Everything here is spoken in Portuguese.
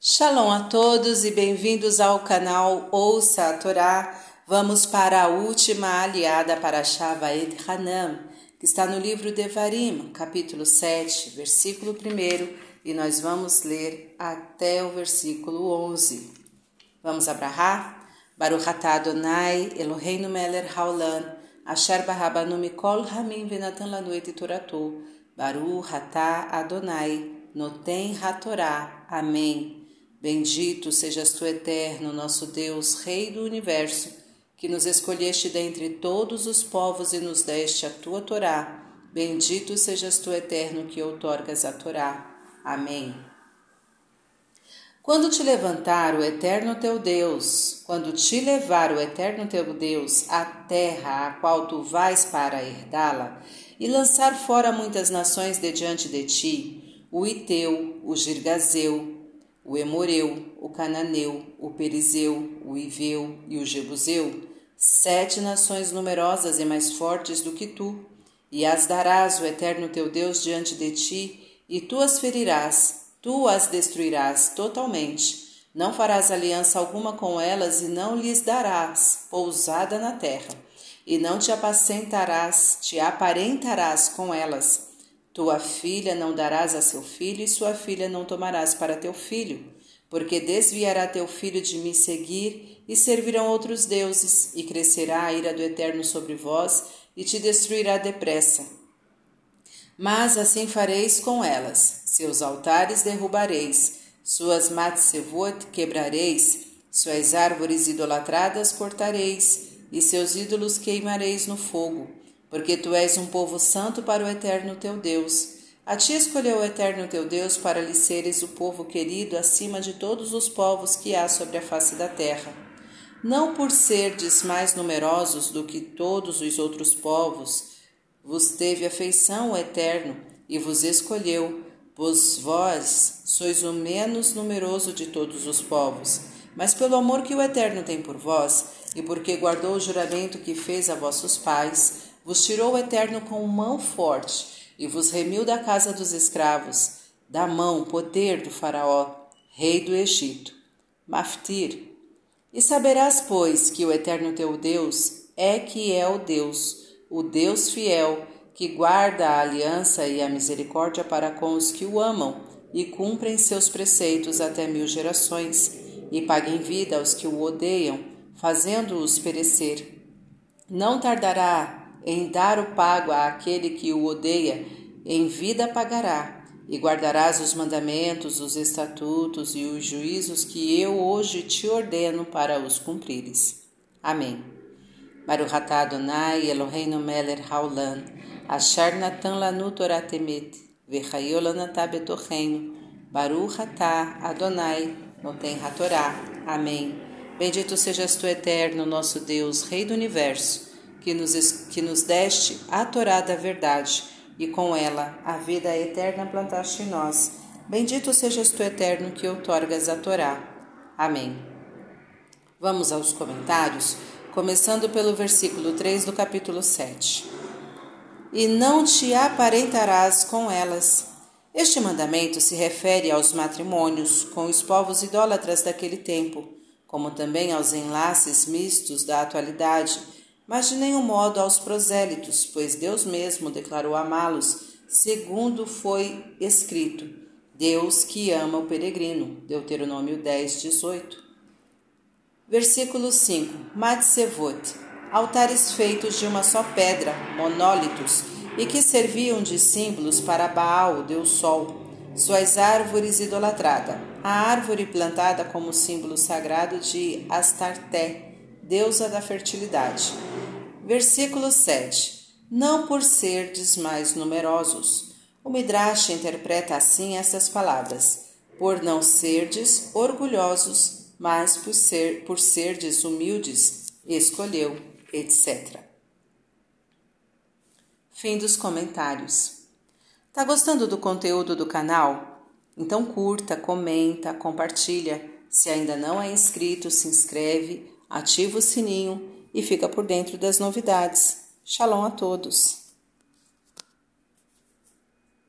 Shalom a todos e bem-vindos ao canal Ouça a Torá. Vamos para a última aliada para Shavaed Hanam, que está no livro Devarim, capítulo 7, versículo 1, e nós vamos ler até o versículo 11. Vamos abrahar? Baruch atah Adonai, Eloheinu melech haolam, asher barabanu mikol hamim venatan lanu et toratu, Baruch atah Adonai, noten hatorá. Amém. Bendito sejas tu, eterno, nosso Deus, Rei do universo, que nos escolheste dentre todos os povos e nos deste a tua Torá. Bendito sejas tu, eterno, que outorgas a Torá. Amém. Quando te levantar o eterno teu Deus, quando te levar o eterno teu Deus à terra a qual tu vais para herdá-la, e lançar fora muitas nações de diante de ti, o Iteu, o Girgazeu, o Emoreu, o Cananeu, o Perizeu, o Iveu e o Jebuseu, sete nações numerosas e mais fortes do que tu, e as darás o eterno teu Deus diante de ti, e tu as ferirás, tu as destruirás totalmente. Não farás aliança alguma com elas e não lhes darás pousada na terra, e não te apacentarás, te aparentarás com elas tua filha não darás a seu filho, e sua filha não tomarás para teu filho, porque desviará teu filho de me seguir, e servirão outros deuses, e crescerá a ira do Eterno sobre vós, e te destruirá depressa. Mas assim fareis com elas: seus altares derrubareis, suas matsevot quebrareis, suas árvores idolatradas cortareis, e seus ídolos queimareis no fogo porque tu és um povo santo para o eterno teu Deus. A ti escolheu o eterno teu Deus para lhe seres o povo querido acima de todos os povos que há sobre a face da terra. Não por serdes mais numerosos do que todos os outros povos, vos teve afeição o eterno e vos escolheu, pois vós sois o menos numeroso de todos os povos. Mas pelo amor que o Eterno tem por vós, e porque guardou o juramento que fez a vossos pais, vos tirou o Eterno com mão forte e vos remiu da casa dos escravos, da mão, poder do Faraó, rei do Egito. Maftir. E saberás, pois, que o Eterno teu Deus é que é o Deus, o Deus fiel, que guarda a aliança e a misericórdia para com os que o amam e cumprem seus preceitos até mil gerações, e paga em vida aos que o odeiam, fazendo-os perecer. Não tardará em dar o pago àquele que o odeia, em vida pagará, e guardarás os mandamentos, os estatutos e os juízos que eu hoje te ordeno para os cumprires. Amém. Baruch atah Adonai Eloheinu melech haolam, asher natan lanu Torah temet, betocheinu, Baruch atah Adonai noten hatorá. Amém. Bendito sejas tu, eterno, nosso Deus, Rei do Universo, que nos, que nos deste a Torá da verdade, e com ela a vida eterna plantaste em nós. Bendito sejas tu, eterno, que outorgas a Torá. Amém. Vamos aos comentários, começando pelo versículo 3 do capítulo 7. E não te aparentarás com elas. Este mandamento se refere aos matrimônios com os povos idólatras daquele tempo, como também aos enlaces mistos da atualidade mas de nenhum modo aos prosélitos, pois Deus mesmo declarou amá-los, segundo foi escrito: Deus que ama o peregrino. Deuteronômio 10, 18. Versículo 5: Matsevot, altares feitos de uma só pedra, monólitos, e que serviam de símbolos para Baal, Deus Sol, suas árvores idolatrada, a árvore plantada como símbolo sagrado de Astarté, deusa da fertilidade. Versículo 7. Não por serdes mais numerosos. O Midrash interpreta assim essas palavras: por não serdes orgulhosos, mas por ser por serdes humildes, escolheu, etc. Fim dos comentários. Tá gostando do conteúdo do canal? Então curta, comenta, compartilha. Se ainda não é inscrito, se inscreve ativa o sininho e fica por dentro das novidades. Shalom a todos!